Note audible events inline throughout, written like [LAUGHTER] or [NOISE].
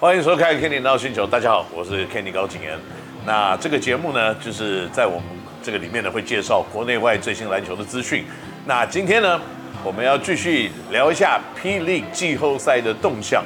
欢迎收看《Kenny 闹星球》，大家好，我是 Kenny 高景炎。那这个节目呢，就是在我们这个里面呢，会介绍国内外最新篮球的资讯。那今天呢，我们要继续聊一下 pleg 季后赛的动向。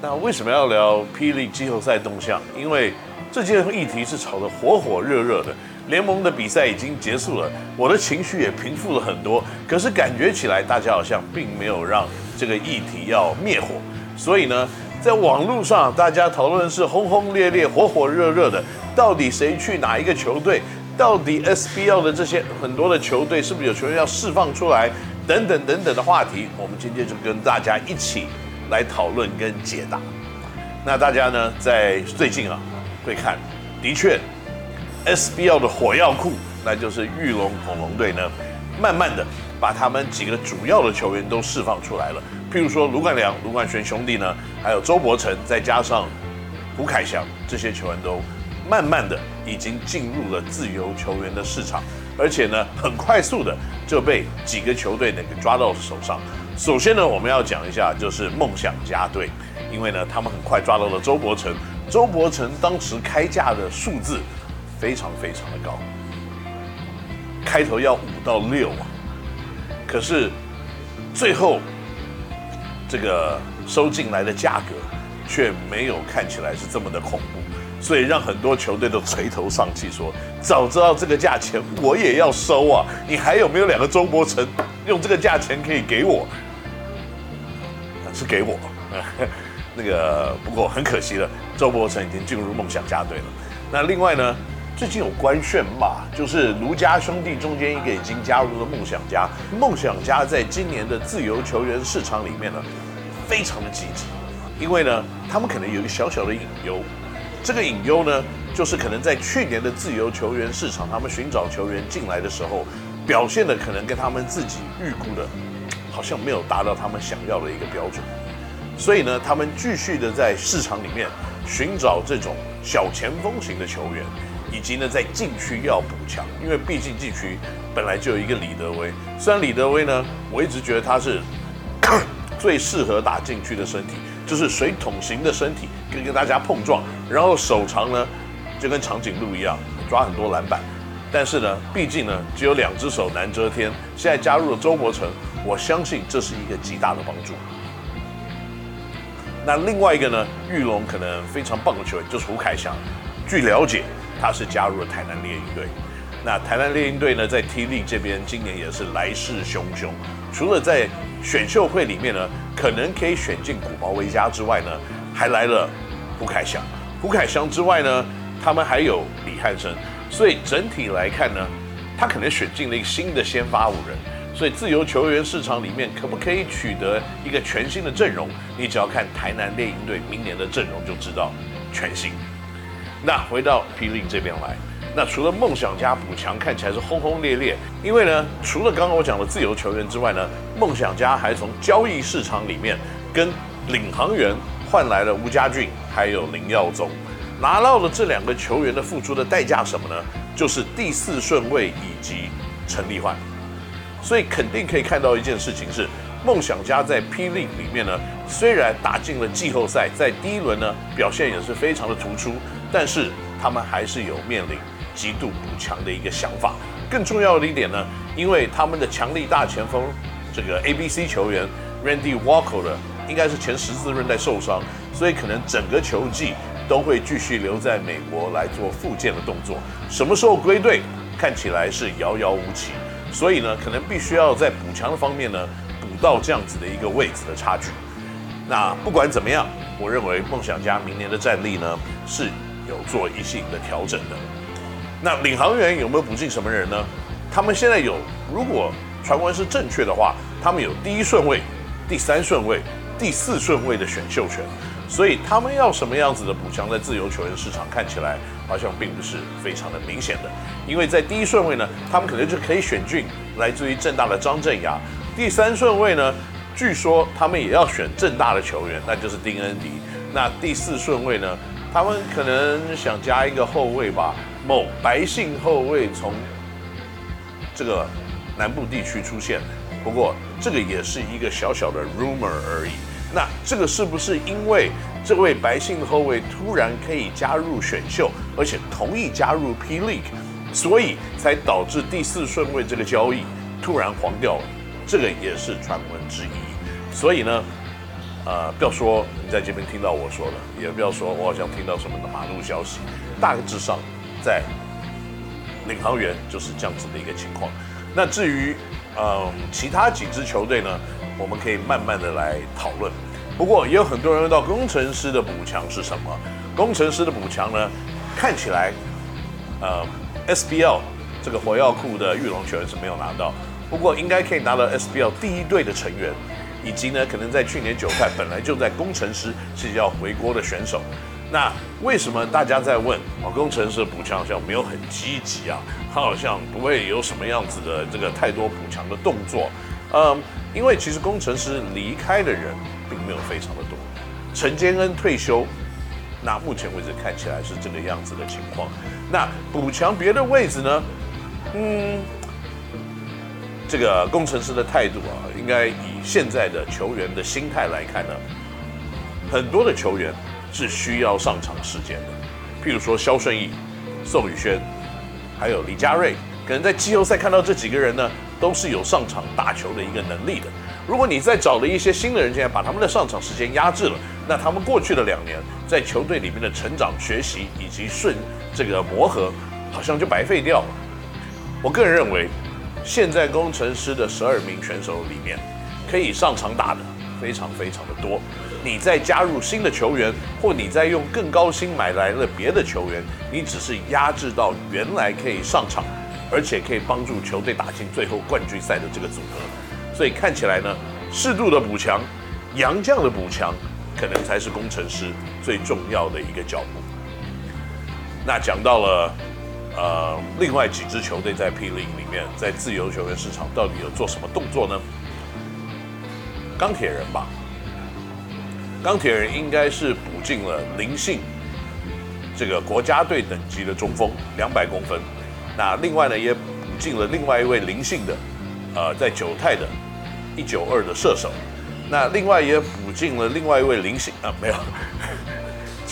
那为什么要聊 P. League 季后赛动向？因为这件议题是炒得火火热热的。联盟的比赛已经结束了，我的情绪也平复了很多。可是感觉起来，大家好像并没有让这个议题要灭火。所以呢，在网络上，大家讨论是轰轰烈烈、火火热热的，到底谁去哪一个球队？到底 SBL 的这些很多的球队是不是有球员要释放出来？等等等等的话题，我们今天就跟大家一起来讨论跟解答。那大家呢，在最近啊，会看，的确，SBL 的火药库，那就是玉龙恐龙队呢，慢慢的把他们几个主要的球员都释放出来了。譬如说卢冠良、卢冠瑄兄弟呢，还有周伯成，再加上胡凯翔，这些球员都慢慢的已经进入了自由球员的市场，而且呢，很快速的就被几个球队呢给抓到手上。首先呢，我们要讲一下就是梦想家队，因为呢，他们很快抓到了周伯成。周伯成当时开价的数字非常非常的高，开头要五到六啊，可是最后。这个收进来的价格却没有看起来是这么的恐怖，所以让很多球队都垂头丧气，说：早知道这个价钱，我也要收啊！你还有没有两个周伯成用这个价钱可以给我？是给我。那个不过很可惜了，周伯成已经进入梦想家队了。那另外呢，最近有官宣嘛，就是卢家兄弟中间一个已经加入了梦想家。梦想家在今年的自由球员市场里面呢，非常的积极，因为呢，他们可能有一个小小的隐忧。这个隐忧呢，就是可能在去年的自由球员市场，他们寻找球员进来的时候，表现的可能跟他们自己预估的，好像没有达到他们想要的一个标准。所以呢，他们继续的在市场里面寻找这种小前锋型的球员。以及呢，在禁区要补强，因为毕竟禁区本来就有一个李德威。虽然李德威呢，我一直觉得他是 [COUGHS] 最适合打禁区的身体，就是水桶型的身体，可以跟大家碰撞，然后手长呢就跟长颈鹿一样抓很多篮板。但是呢，毕竟呢只有两只手难遮天。现在加入了周伯成，我相信这是一个极大的帮助。那另外一个呢，玉龙可能非常棒的球员就是胡凯翔。据了解。他是加入了台南猎鹰队，那台南猎鹰队呢，在 T20 这边今年也是来势汹汹。除了在选秀会里面呢，可能可以选进古毛维加之外呢，还来了胡凯翔。胡凯翔之外呢，他们还有李汉生。所以整体来看呢，他可能选进了一个新的先发五人。所以自由球员市场里面可不可以取得一个全新的阵容？你只要看台南猎鹰队明年的阵容就知道，全新。那回到 P. League 这边来，那除了梦想家补强看起来是轰轰烈烈，因为呢，除了刚刚我讲的自由球员之外呢，梦想家还从交易市场里面跟领航员换来了吴家俊还有林耀宗，拿到了这两个球员的付出的代价什么呢？就是第四顺位以及陈立焕，所以肯定可以看到一件事情是。梦想家在 P. League 里面呢，虽然打进了季后赛，在第一轮呢表现也是非常的突出，但是他们还是有面临极度补强的一个想法。更重要的一点呢，因为他们的强力大前锋这个 A. B. C 球员 Randy Walker 的应该是前十字韧带受伤，所以可能整个球季都会继续留在美国来做复健的动作。什么时候归队，看起来是遥遥无期。所以呢，可能必须要在补强的方面呢。补到这样子的一个位置的差距，那不管怎么样，我认为梦想家明年的战力呢是有做一些的调整的。那领航员有没有补进什么人呢？他们现在有，如果传闻是正确的话，他们有第一顺位、第三顺位、第四顺位的选秀权，所以他们要什么样子的补强，在自由球员市场看起来好像并不是非常的明显的，因为在第一顺位呢，他们可能就可以选进来自于正大的张镇衙。第三顺位呢，据说他们也要选正大的球员，那就是丁恩迪。那第四顺位呢，他们可能想加一个后卫吧，某白姓后卫从这个南部地区出现。不过这个也是一个小小的 rumor 而已。那这个是不是因为这位白姓后卫突然可以加入选秀，而且同意加入 P League，所以才导致第四顺位这个交易突然黄掉了。这个也是传闻之一。所以呢，呃，不要说你在这边听到我说的，也不要说我好像听到什么的马路消息。大致上，在领航员就是这样子的一个情况。那至于嗯其他几支球队呢，我们可以慢慢的来讨论。不过也有很多人问到工程师的补强是什么？工程师的补强呢，看起来，呃，SBL 这个火药库的御龙球员是没有拿到，不过应该可以拿到 SBL 第一队的成员，以及呢，可能在去年九太本来就在工程师是要回国的选手。那为什么大家在问啊？工程师补强好像没有很积极啊，他好像不会有什么样子的这个太多补强的动作。嗯，因为其实工程师离开的人。并没有非常的多，陈坚恩退休，那目前为止看起来是这个样子的情况。那补强别的位置呢？嗯，这个工程师的态度啊，应该以现在的球员的心态来看呢，很多的球员是需要上场时间的。譬如说肖顺义、宋宇轩，还有李佳瑞，可能在季后赛看到这几个人呢，都是有上场打球的一个能力的。如果你再找了一些新的人进来，把他们的上场时间压制了，那他们过去的两年在球队里面的成长、学习以及顺这个磨合，好像就白费掉了。我个人认为，现在工程师的十二名选手里面，可以上场打的非常非常的多。你再加入新的球员，或你再用更高薪买来了别的球员，你只是压制到原来可以上场，而且可以帮助球队打进最后冠军赛的这个组合。所以看起来呢，适度的补强，洋将的补强，可能才是工程师最重要的一个脚步。那讲到了，呃，另外几支球队在 P 零里面，在自由球员市场到底有做什么动作呢？钢铁人吧，钢铁人应该是补进了灵性，这个国家队等级的中锋，两百公分。那另外呢，也补进了另外一位灵性的。呃，在九泰的，一九二的射手，那另外也补进了另外一位灵性啊，没有，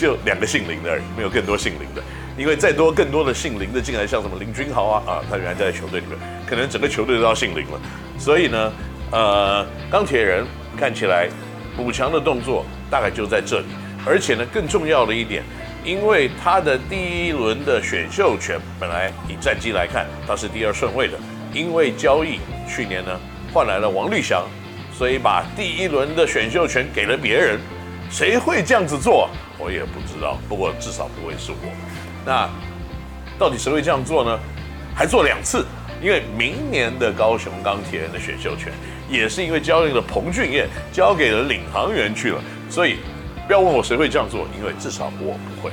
就两个姓林的而已，没有更多姓林的，因为再多更多的姓林的进来，像什么林君豪啊啊，他原来在球队里面，可能整个球队都要姓林了，所以呢，呃，钢铁人看起来补强的动作大概就在这里，而且呢，更重要的一点，因为他的第一轮的选秀权本来以战绩来看，他是第二顺位的。因为交易去年呢换来了王律翔，所以把第一轮的选秀权给了别人。谁会这样子做？我也不知道。不过至少不会是我。那到底谁会这样做呢？还做两次，因为明年的高雄钢铁人的选秀权也是因为交易了彭俊彦，交给了领航员去了。所以不要问我谁会这样做，因为至少我不会。